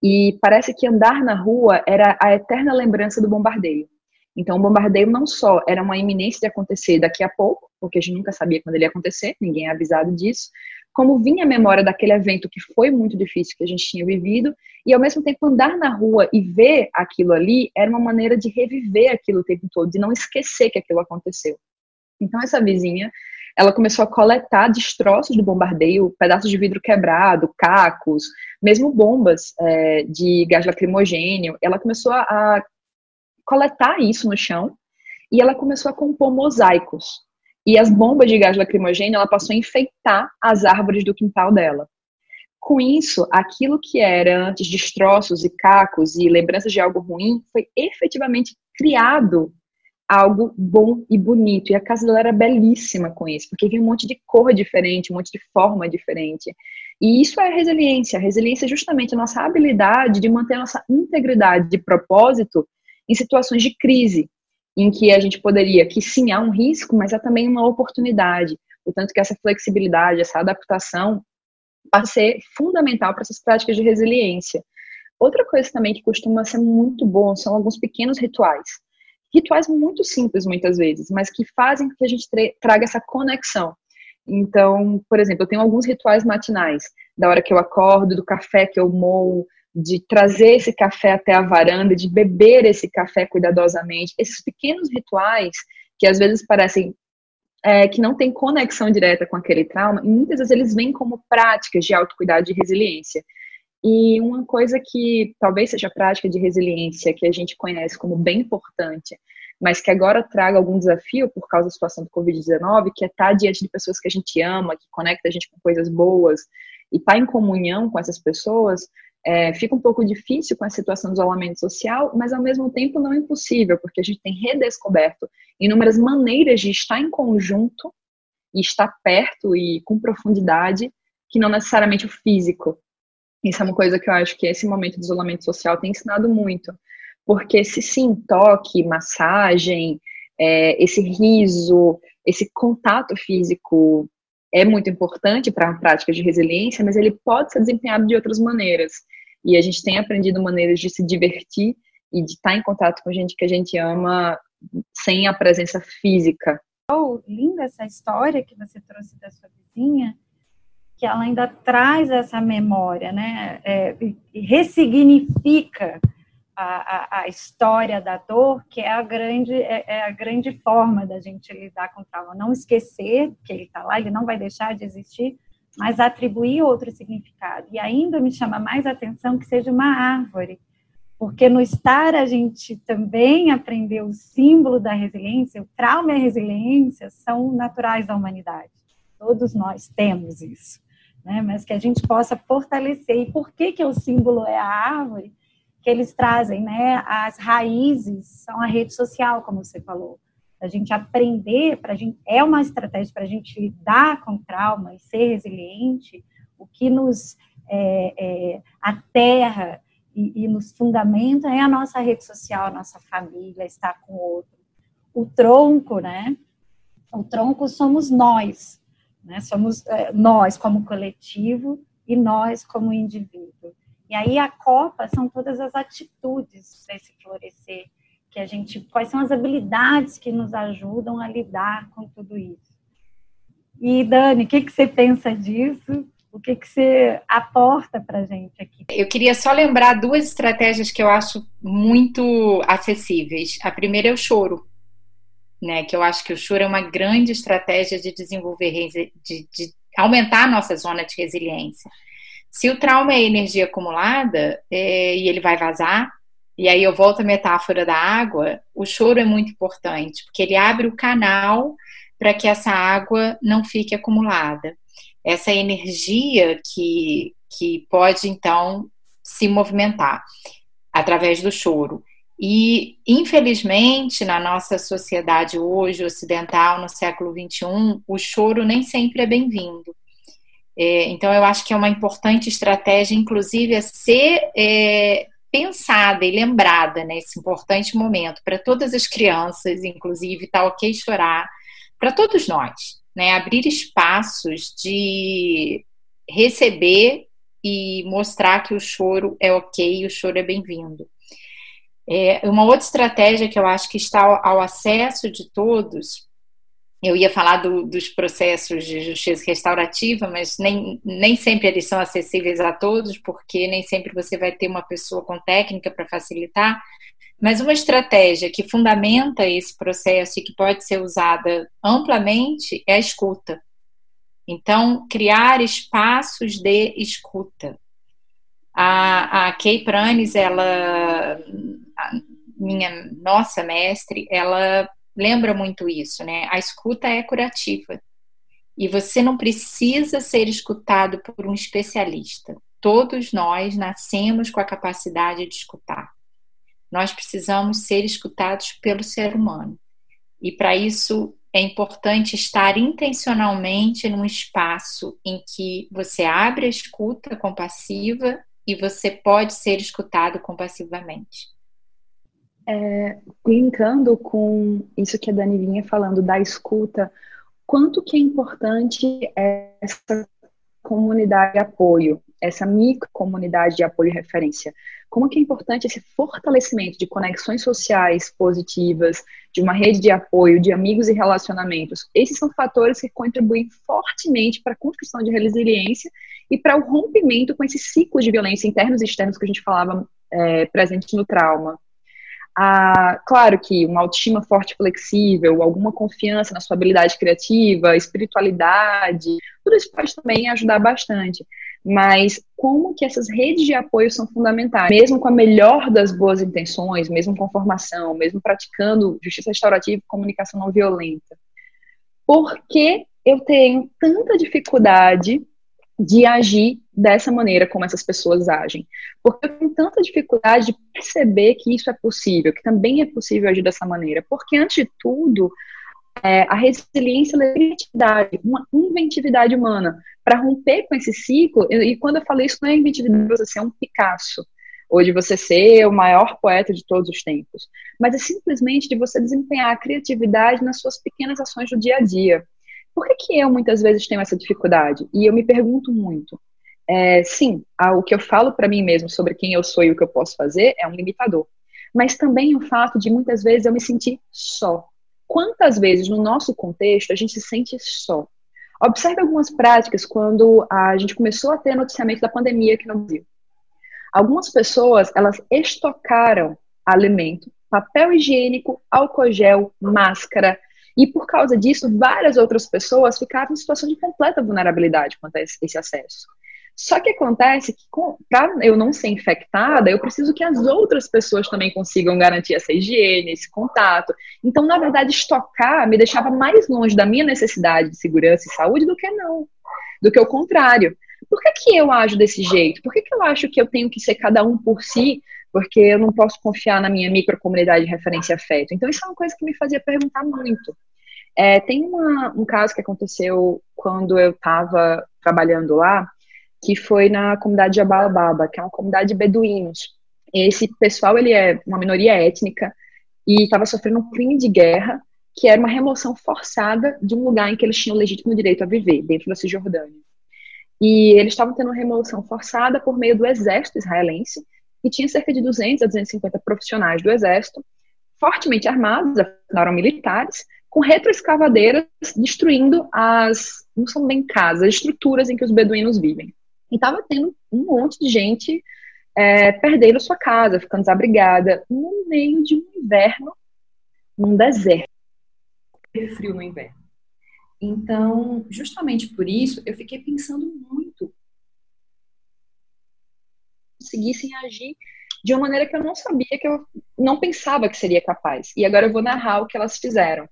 E parece que andar na rua era a eterna lembrança do bombardeio. Então, o bombardeio não só era uma iminência de acontecer daqui a pouco, porque a gente nunca sabia quando ele ia acontecer, ninguém é avisado disso, como vinha a memória daquele evento que foi muito difícil que a gente tinha vivido, e ao mesmo tempo andar na rua e ver aquilo ali era uma maneira de reviver aquilo o tempo todo, de não esquecer que aquilo aconteceu. Então, essa vizinha, ela começou a coletar destroços do bombardeio, pedaços de vidro quebrado, cacos, mesmo bombas é, de gás lacrimogênio. Ela começou a coletar isso no chão e ela começou a compor mosaicos. E as bombas de gás lacrimogêneo, ela passou a enfeitar as árvores do quintal dela. Com isso, aquilo que era antes destroços e cacos e lembranças de algo ruim foi efetivamente criado algo bom e bonito. E a casa dela era belíssima com isso, porque havia um monte de cor diferente, um monte de forma diferente. E isso é resiliência. A resiliência é justamente a nossa habilidade de manter a nossa integridade de propósito em situações de crise, em que a gente poderia, que sim, há um risco, mas há também uma oportunidade. Portanto, que essa flexibilidade, essa adaptação pode ser fundamental para essas práticas de resiliência. Outra coisa também que costuma ser muito bom são alguns pequenos rituais. Rituais muito simples, muitas vezes, mas que fazem com que a gente traga essa conexão. Então, por exemplo, eu tenho alguns rituais matinais, da hora que eu acordo, do café que eu moo, de trazer esse café até a varanda, de beber esse café cuidadosamente, esses pequenos rituais que às vezes parecem é, que não tem conexão direta com aquele trauma, muitas vezes eles vêm como práticas de autocuidado e resiliência. E uma coisa que talvez seja prática de resiliência, que a gente conhece como bem importante, mas que agora traga algum desafio por causa da situação do Covid-19, que é estar diante de pessoas que a gente ama, que conecta a gente com coisas boas, e estar em comunhão com essas pessoas, é, fica um pouco difícil com a situação do isolamento social, mas ao mesmo tempo não impossível, porque a gente tem redescoberto inúmeras maneiras de estar em conjunto e estar perto e com profundidade, que não necessariamente o físico. Isso é uma coisa que eu acho que esse momento de isolamento social tem ensinado muito, porque se sim, toque, massagem, é, esse riso, esse contato físico é muito importante para a prática de resiliência, mas ele pode ser desempenhado de outras maneiras. E a gente tem aprendido maneiras de se divertir e de estar em contato com gente que a gente ama sem a presença física. Oh, linda essa história que você trouxe da sua vizinha, que ela ainda traz essa memória, né? É, e ressignifica a, a, história da dor, que é a grande é, é, a grande forma da gente lidar com o trauma. Não esquecer que ele está lá, ele não vai deixar de existir, mas atribuir outro significado. E ainda me chama mais atenção que seja uma árvore, porque no estar a gente também aprendeu o símbolo da resiliência, o trauma e a resiliência são naturais da humanidade. Todos nós temos isso, né? mas que a gente possa fortalecer. E por que, que o símbolo é a árvore? Que eles trazem, né? As raízes são a rede social, como você falou. A gente aprender, pra gente, é uma estratégia para a gente lidar com trauma e ser resiliente, o que nos é, é, aterra e, e nos fundamenta é a nossa rede social, a nossa família, estar com o outro. O tronco, né? O tronco somos nós, né? Somos é, nós como coletivo e nós como indivíduo. E aí a copa são todas as atitudes desse florescer que a gente, quais são as habilidades que nos ajudam a lidar com tudo isso. E Dani, o que, que você pensa disso? O que, que você aporta para gente aqui? Eu queria só lembrar duas estratégias que eu acho muito acessíveis. A primeira é o choro, né? Que eu acho que o choro é uma grande estratégia de desenvolver, de, de aumentar a nossa zona de resiliência. Se o trauma é energia acumulada é, e ele vai vazar, e aí eu volto à metáfora da água, o choro é muito importante, porque ele abre o canal para que essa água não fique acumulada essa energia que, que pode, então, se movimentar através do choro. E, infelizmente, na nossa sociedade hoje, ocidental, no século XXI, o choro nem sempre é bem-vindo. É, então, eu acho que é uma importante estratégia, inclusive, a ser é, pensada e lembrada nesse importante momento para todas as crianças, inclusive, tá ok chorar, para todos nós né, abrir espaços de receber e mostrar que o choro é ok, o choro é bem-vindo. É, uma outra estratégia que eu acho que está ao acesso de todos, eu ia falar do, dos processos de justiça restaurativa, mas nem, nem sempre eles são acessíveis a todos, porque nem sempre você vai ter uma pessoa com técnica para facilitar, mas uma estratégia que fundamenta esse processo e que pode ser usada amplamente é a escuta. Então, criar espaços de escuta. A, a Kay Pranes, ela, minha nossa mestre, ela lembra muito isso, né? A escuta é curativa. E você não precisa ser escutado por um especialista. Todos nós nascemos com a capacidade de escutar. Nós precisamos ser escutados pelo ser humano. E para isso é importante estar intencionalmente num espaço em que você abre a escuta compassiva e você pode ser escutado compassivamente. É, com isso que a Dani vinha falando da escuta, quanto que é importante essa comunidade de apoio, essa micro comunidade de apoio e referência. Como que é importante esse fortalecimento de conexões sociais positivas, de uma rede de apoio, de amigos e relacionamentos. Esses são fatores que contribuem fortemente para a construção de resiliência e para o rompimento com esses ciclos de violência internos e externos que a gente falava é, presente no trauma. Ah, claro que uma autoestima forte e flexível, alguma confiança na sua habilidade criativa, espiritualidade, tudo isso pode também ajudar bastante mas como que essas redes de apoio são fundamentais, mesmo com a melhor das boas intenções, mesmo com formação, mesmo praticando justiça restaurativa e comunicação não violenta. Por que eu tenho tanta dificuldade de agir dessa maneira como essas pessoas agem? Porque eu tenho tanta dificuldade de perceber que isso é possível, que também é possível agir dessa maneira. Porque, antes de tudo, é, a resiliência é a criatividade, uma inventividade humana para romper com esse ciclo. E, quando eu falo isso, não é inventividade de você ser um Picasso ou de você ser o maior poeta de todos os tempos, mas é simplesmente de você desempenhar a criatividade nas suas pequenas ações do dia a dia. Por que, que eu muitas vezes tenho essa dificuldade? E eu me pergunto muito. É, sim, o que eu falo para mim mesmo sobre quem eu sou e o que eu posso fazer é um limitador. Mas também o fato de muitas vezes eu me sentir só. Quantas vezes no nosso contexto a gente se sente só? Observe algumas práticas quando a gente começou a ter noticiamento da pandemia aqui no Brasil. Algumas pessoas, elas estocaram alimento, papel higiênico, álcool gel, máscara, e por causa disso, várias outras pessoas ficaram em situação de completa vulnerabilidade quanto a esse acesso. Só que acontece que, para eu não ser infectada, eu preciso que as outras pessoas também consigam garantir essa higiene, esse contato. Então, na verdade, estocar me deixava mais longe da minha necessidade de segurança e saúde do que não. Do que o contrário. Por que, que eu ajo desse jeito? Por que, que eu acho que eu tenho que ser cada um por si? Porque eu não posso confiar na minha microcomunidade de referência afeto. Então, isso é uma coisa que me fazia perguntar muito. É, tem uma, um caso que aconteceu quando eu estava trabalhando lá, que foi na comunidade de Abalababa, que é uma comunidade de beduínos. Esse pessoal, ele é uma minoria étnica e estava sofrendo um crime de guerra, que era uma remoção forçada de um lugar em que eles tinham legítimo direito a viver, dentro da Cisjordânia. E eles estavam tendo uma remoção forçada por meio do exército israelense, e tinha cerca de 200 a 250 profissionais do exército, fortemente armados, afinal eram militares, com retroescavadeiras destruindo as, não são bem casas, estruturas em que os beduínos vivem. E estava tendo um monte de gente é, perdendo sua casa, ficando desabrigada, no meio de um inverno, num deserto. Frio no inverno. Então, justamente por isso, eu fiquei pensando muito. Conseguissem agir de uma maneira que eu não sabia, que eu não pensava que seria capaz. E agora eu vou narrar o que elas fizeram.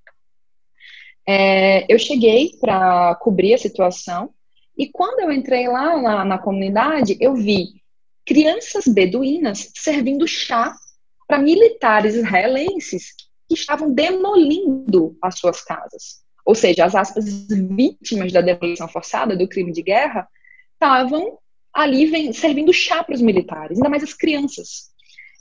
É, eu cheguei para cobrir a situação e quando eu entrei lá na, na comunidade, eu vi crianças beduínas servindo chá para militares israelenses que estavam demolindo as suas casas. Ou seja, as aspas vítimas da demolição forçada, do crime de guerra, estavam ali vem, servindo chá para os militares, ainda mais as crianças.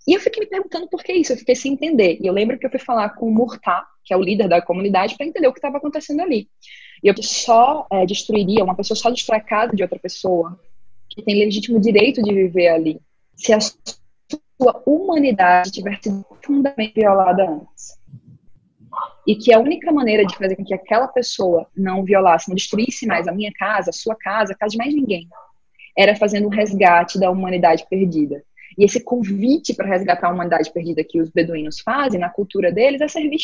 E eu fiquei me perguntando por que isso, eu fiquei sem entender. E eu lembro que eu fui falar com o Murtá, que é o líder da comunidade, para entender o que estava acontecendo ali. E eu só é, destruiria, uma pessoa só destrói a casa de outra pessoa, que tem legítimo direito de viver ali, se a sua humanidade tiver sido profundamente violada antes. E que a única maneira de fazer com que aquela pessoa não violasse, não destruísse mais a minha casa, a sua casa, a casa de mais ninguém, era fazendo um resgate da humanidade perdida. E esse convite para resgatar a humanidade perdida que os beduínos fazem na cultura deles é servir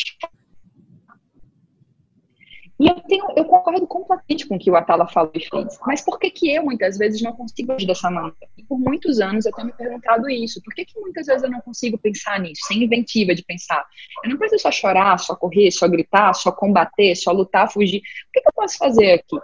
e eu, tenho, eu concordo completamente com o que o Atala falou e fez. Mas por que, que eu, muitas vezes, não consigo agir dessa maneira? E por muitos anos eu tenho me perguntado isso. Por que, que muitas vezes eu não consigo pensar nisso, sem inventiva de pensar? Eu não preciso só chorar, só correr, só gritar, só combater, só lutar, fugir. O que, que eu posso fazer aqui?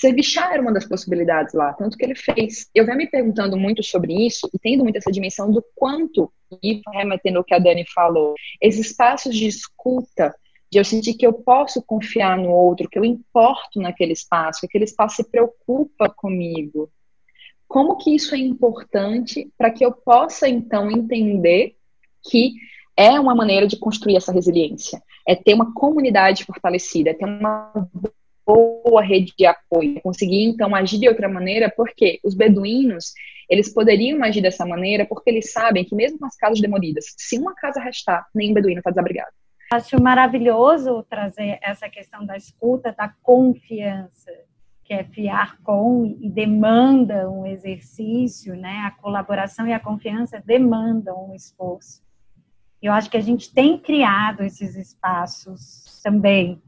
Servichar era uma das possibilidades lá, tanto que ele fez. Eu venho me perguntando muito sobre isso e tendo muito essa dimensão do quanto, e remetendo ao que a Dani falou, esses espaços de escuta, de eu sentir que eu posso confiar no outro, que eu importo naquele espaço, que aquele espaço se preocupa comigo. Como que isso é importante para que eu possa, então, entender que é uma maneira de construir essa resiliência, é ter uma comunidade fortalecida, é ter uma boa rede de apoio, conseguir então agir de outra maneira, porque os beduínos, eles poderiam agir dessa maneira porque eles sabem que mesmo as casas demolidas, se uma casa restar, nem beduíno está desabrigado. Acho maravilhoso trazer essa questão da escuta, da confiança, que é fiar com e demanda um exercício, né? A colaboração e a confiança demandam um esforço. Eu acho que a gente tem criado esses espaços também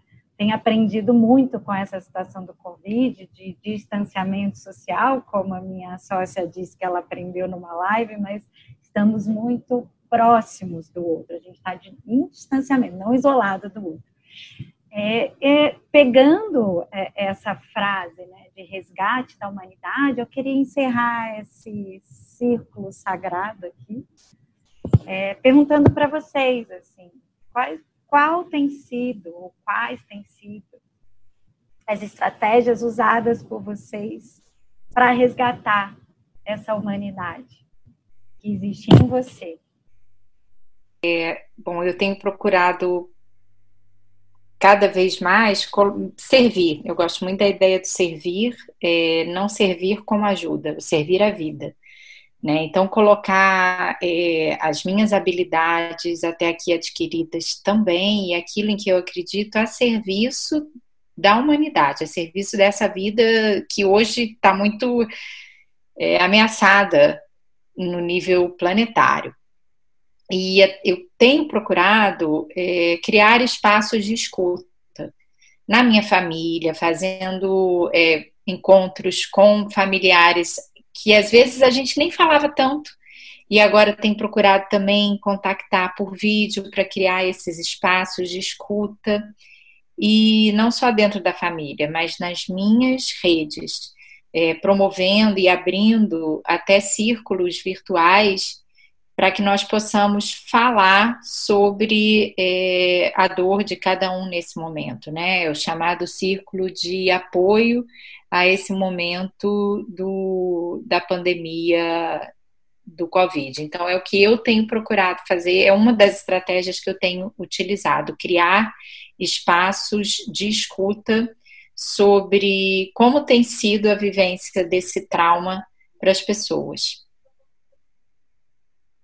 tem aprendido muito com essa situação do Covid, de distanciamento social, como a minha sócia disse que ela aprendeu numa live, mas estamos muito próximos do outro, a gente está em distanciamento, não isolado do outro. É, é, pegando é, essa frase né, de resgate da humanidade, eu queria encerrar esse círculo sagrado aqui, é, perguntando para vocês assim, quais qual tem sido, ou quais têm sido, as estratégias usadas por vocês para resgatar essa humanidade que existe em você? É, bom, eu tenho procurado cada vez mais servir. Eu gosto muito da ideia de servir, é, não servir como ajuda, servir a vida. Né? Então, colocar é, as minhas habilidades até aqui adquiridas também e aquilo em que eu acredito a serviço da humanidade, a serviço dessa vida que hoje está muito é, ameaçada no nível planetário. E eu tenho procurado é, criar espaços de escuta na minha família, fazendo encontros com familiares que às vezes a gente nem falava tanto e agora tem procurado também contactar por vídeo para criar esses espaços de escuta e não só dentro da família, mas nas minhas redes, é, promovendo e abrindo até círculos virtuais para que nós possamos falar sobre é, a dor de cada um nesse momento, né? É o chamado círculo de apoio a esse momento do, da pandemia do Covid. Então, é o que eu tenho procurado fazer, é uma das estratégias que eu tenho utilizado, criar espaços de escuta sobre como tem sido a vivência desse trauma para as pessoas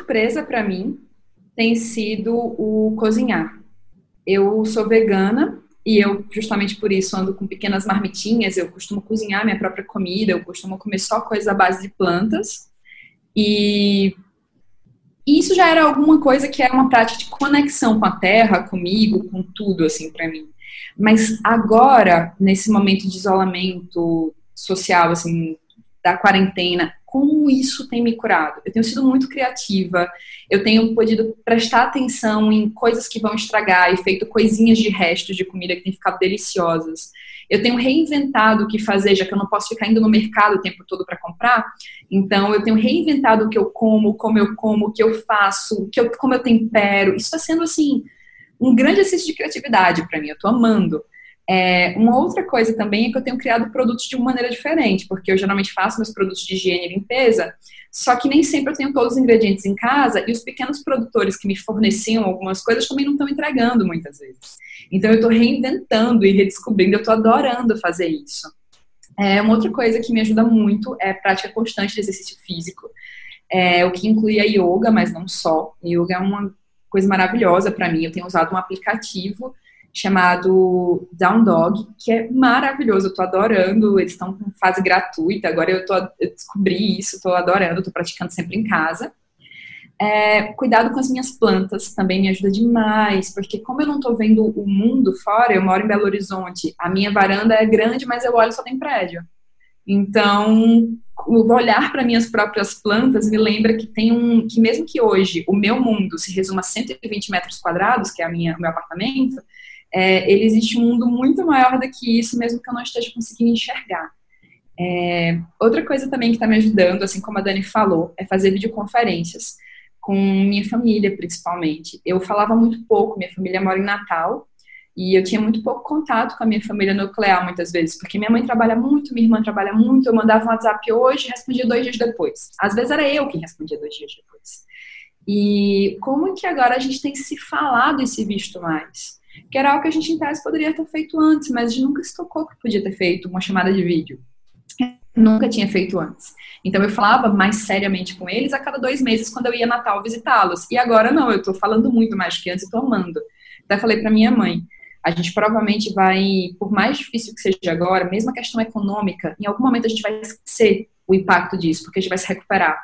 surpresa para mim tem sido o cozinhar. Eu sou vegana e eu, justamente por isso, ando com pequenas marmitinhas. Eu costumo cozinhar minha própria comida, eu costumo comer só coisas à base de plantas. E isso já era alguma coisa que era uma prática de conexão com a terra, comigo, com tudo, assim, para mim. Mas agora, nesse momento de isolamento social, assim, da quarentena, como isso tem me curado. Eu tenho sido muito criativa, eu tenho podido prestar atenção em coisas que vão estragar e feito coisinhas de restos de comida que têm ficado deliciosas. Eu tenho reinventado o que fazer, já que eu não posso ficar indo no mercado o tempo todo para comprar. Então, eu tenho reinventado o que eu como, como eu como, o que eu faço, que eu, como eu tempero. Isso está sendo, assim, um grande exercício de criatividade para mim. Eu estou amando. É, uma outra coisa também é que eu tenho criado produtos de uma maneira diferente, porque eu geralmente faço meus produtos de higiene e limpeza, só que nem sempre eu tenho todos os ingredientes em casa e os pequenos produtores que me forneciam algumas coisas também não estão entregando muitas vezes. Então eu estou reinventando e redescobrindo, eu estou adorando fazer isso. É, uma outra coisa que me ajuda muito é a prática constante de exercício físico, é, o que inclui a yoga, mas não só. Yoga é uma coisa maravilhosa para mim. Eu tenho usado um aplicativo chamado Down Dog, que é maravilhoso, eu tô adorando, eles estão com fase gratuita, agora eu, tô, eu descobri isso, tô adorando, tô praticando sempre em casa. É, cuidado com as minhas plantas também me ajuda demais, porque como eu não tô vendo o mundo fora, eu moro em Belo Horizonte, a minha varanda é grande, mas eu olho só tem prédio. Então, olhar para minhas próprias plantas me lembra que tem um que mesmo que hoje o meu mundo se resuma a 120 metros quadrados, que é a minha, o meu apartamento, é, ele existe um mundo muito maior do que isso, mesmo que eu não esteja conseguindo enxergar. É, outra coisa também que está me ajudando, assim como a Dani falou, é fazer videoconferências com minha família, principalmente. Eu falava muito pouco, minha família mora em Natal, e eu tinha muito pouco contato com a minha família nuclear muitas vezes, porque minha mãe trabalha muito, minha irmã trabalha muito, eu mandava um WhatsApp hoje e respondia dois dias depois. Às vezes era eu quem respondia dois dias depois. E como que agora a gente tem se falado e se visto mais? Que era algo que a gente em tese poderia ter feito antes, mas a gente nunca se tocou que podia ter feito uma chamada de vídeo. Nunca tinha feito antes. Então eu falava mais seriamente com eles a cada dois meses quando eu ia Natal visitá-los. E agora não, eu tô falando muito mais que antes e tô amando. Até falei para minha mãe, a gente provavelmente vai, por mais difícil que seja agora, mesmo a questão econômica, em algum momento a gente vai esquecer o impacto disso, porque a gente vai se recuperar.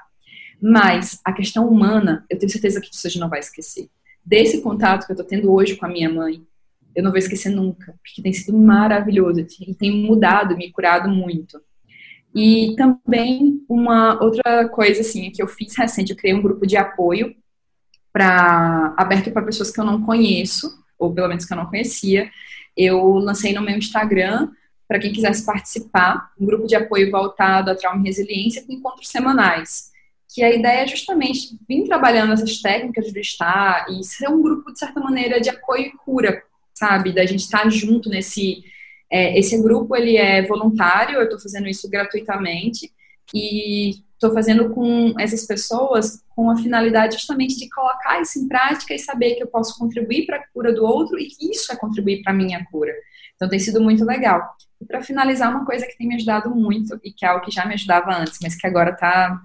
Mas a questão humana, eu tenho certeza que gente não vai esquecer desse contato que eu tô tendo hoje com a minha mãe, eu não vou esquecer nunca, porque tem sido maravilhoso e tem mudado, me curado muito. E também uma outra coisa assim que eu fiz recente, eu criei um grupo de apoio para aberto para pessoas que eu não conheço, ou pelo menos que eu não conhecia. Eu lancei no meu Instagram para quem quisesse participar, um grupo de apoio voltado a trauma e resiliência com encontros semanais que a ideia é justamente vir trabalhando essas técnicas de estar e ser um grupo, de certa maneira, de apoio e cura, sabe? Da gente estar junto nesse... É, esse grupo, ele é voluntário, eu estou fazendo isso gratuitamente e estou fazendo com essas pessoas com a finalidade justamente de colocar isso em prática e saber que eu posso contribuir para a cura do outro e que isso é contribuir para a minha cura. Então tem sido muito legal. E para finalizar, uma coisa que tem me ajudado muito e que é algo que já me ajudava antes, mas que agora está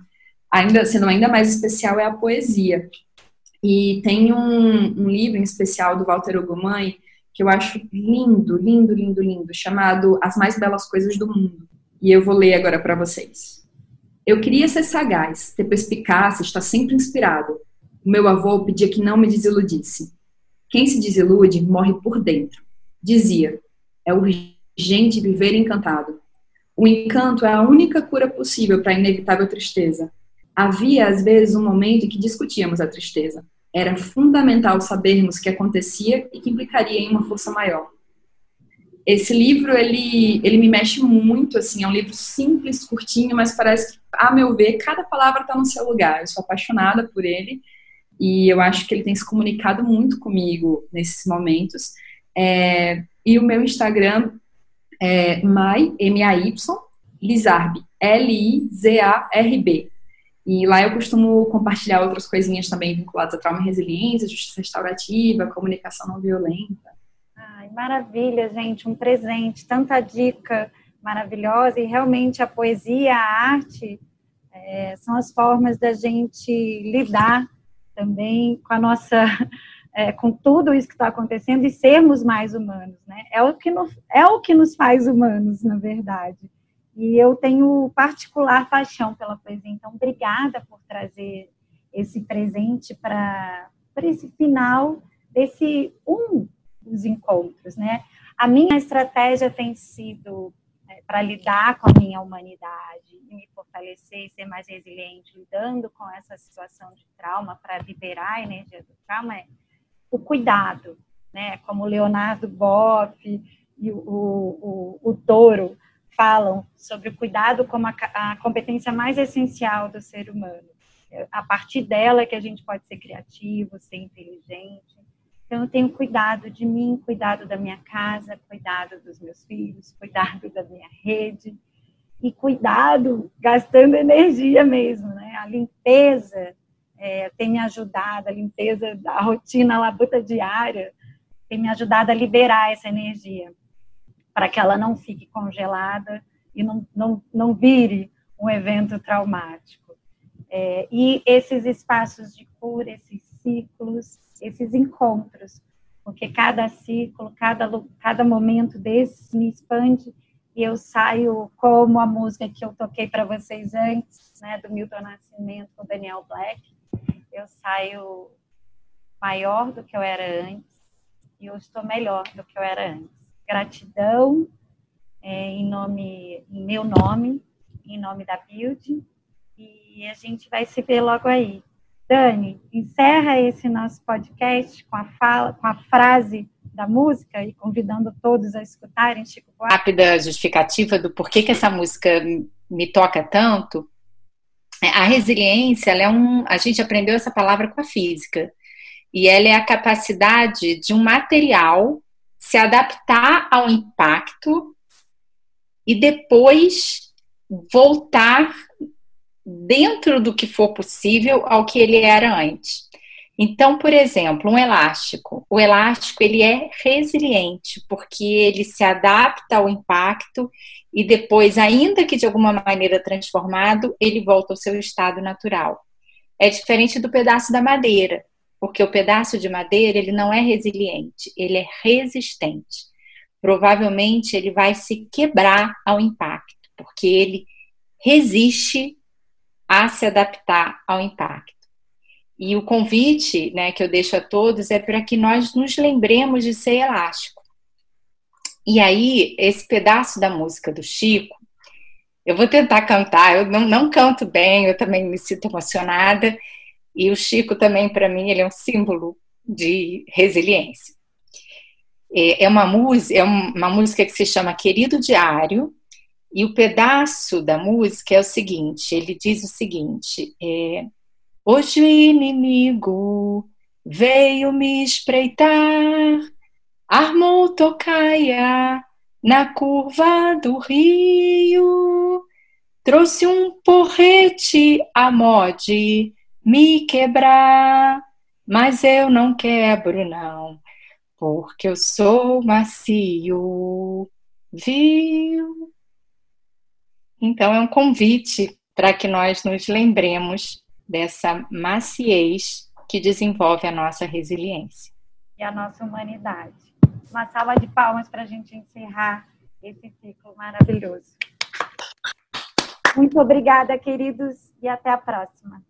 ainda sendo ainda mais especial é a poesia. E tem um, um livro em especial do Walter Ugumãe que eu acho lindo, lindo, lindo, lindo, chamado As Mais Belas Coisas do Mundo. E eu vou ler agora para vocês. Eu queria ser sagaz, ter perspicácia, estar sempre inspirado. O meu avô pedia que não me desiludisse. Quem se desilude morre por dentro. Dizia: é urgente viver encantado. O encanto é a única cura possível para a inevitável tristeza. Havia, às vezes, um momento em que discutíamos a tristeza. Era fundamental sabermos o que acontecia e que implicaria em uma força maior. Esse livro, ele, ele me mexe muito, assim, é um livro simples, curtinho, mas parece que, a meu ver, cada palavra está no seu lugar. Eu sou apaixonada por ele e eu acho que ele tem se comunicado muito comigo nesses momentos. É, e o meu Instagram é my, M-A-Y, Lizarb, L-I-Z-A-R-B. E lá eu costumo compartilhar outras coisinhas também vinculadas a trauma e resiliência, justiça restaurativa, comunicação não violenta. Ai, maravilha, gente, um presente, tanta dica maravilhosa e realmente a poesia, a arte é, são as formas da gente lidar também com a nossa, é, com tudo isso que está acontecendo e sermos mais humanos, né? É o que nos, é o que nos faz humanos, na verdade. E eu tenho particular paixão pela poesia, então obrigada por trazer esse presente para esse final desse um dos encontros, né? A minha estratégia tem sido é, para lidar com a minha humanidade me fortalecer e ser mais resiliente, lidando com essa situação de trauma, para liberar a energia do trauma, é o cuidado, né? Como Leonardo Boff e o, o, o, o Toro falam sobre o cuidado como a, a competência mais essencial do ser humano. É a partir dela que a gente pode ser criativo, ser inteligente, então, eu tenho cuidado de mim, cuidado da minha casa, cuidado dos meus filhos, cuidado da minha rede e cuidado gastando energia mesmo, né? A limpeza é, tem me ajudado, a limpeza da rotina labuta diária tem me ajudado a liberar essa energia para que ela não fique congelada e não, não, não vire um evento traumático. É, e esses espaços de cura, esses ciclos, esses encontros, porque cada ciclo, cada, cada momento desses me expande e eu saio como a música que eu toquei para vocês antes, né, do Milton Nascimento com Daniel Black, eu saio maior do que eu era antes e eu estou melhor do que eu era antes. Gratidão é, em nome, em meu nome, em nome da Build e a gente vai se ver logo aí. Dani, encerra esse nosso podcast com a, fala, com a frase da música e convidando todos a escutarem Chico Buarque. Rápida justificativa do porquê que essa música me toca tanto. A resiliência, é um, a gente aprendeu essa palavra com a física. E ela é a capacidade de um material se adaptar ao impacto e depois voltar dentro do que for possível ao que ele era antes. Então, por exemplo, um elástico. O elástico ele é resiliente porque ele se adapta ao impacto e depois, ainda que de alguma maneira transformado, ele volta ao seu estado natural. É diferente do pedaço da madeira, porque o pedaço de madeira ele não é resiliente, ele é resistente. Provavelmente ele vai se quebrar ao impacto, porque ele resiste a se adaptar ao impacto. E o convite né, que eu deixo a todos é para que nós nos lembremos de ser elástico. E aí, esse pedaço da música do Chico, eu vou tentar cantar, eu não, não canto bem, eu também me sinto emocionada, e o Chico também, para mim, ele é um símbolo de resiliência. É, é uma música, é uma música que se chama Querido Diário, e o pedaço da música é o seguinte: ele diz o seguinte, é, Hoje o inimigo veio me espreitar, armou tocaia na curva do rio, trouxe um porrete a mode me quebrar, mas eu não quebro não, porque eu sou macio, viu? Então, é um convite para que nós nos lembremos dessa maciez que desenvolve a nossa resiliência. E a nossa humanidade. Uma salva de palmas para a gente encerrar esse ciclo maravilhoso. Muito obrigada, queridos, e até a próxima.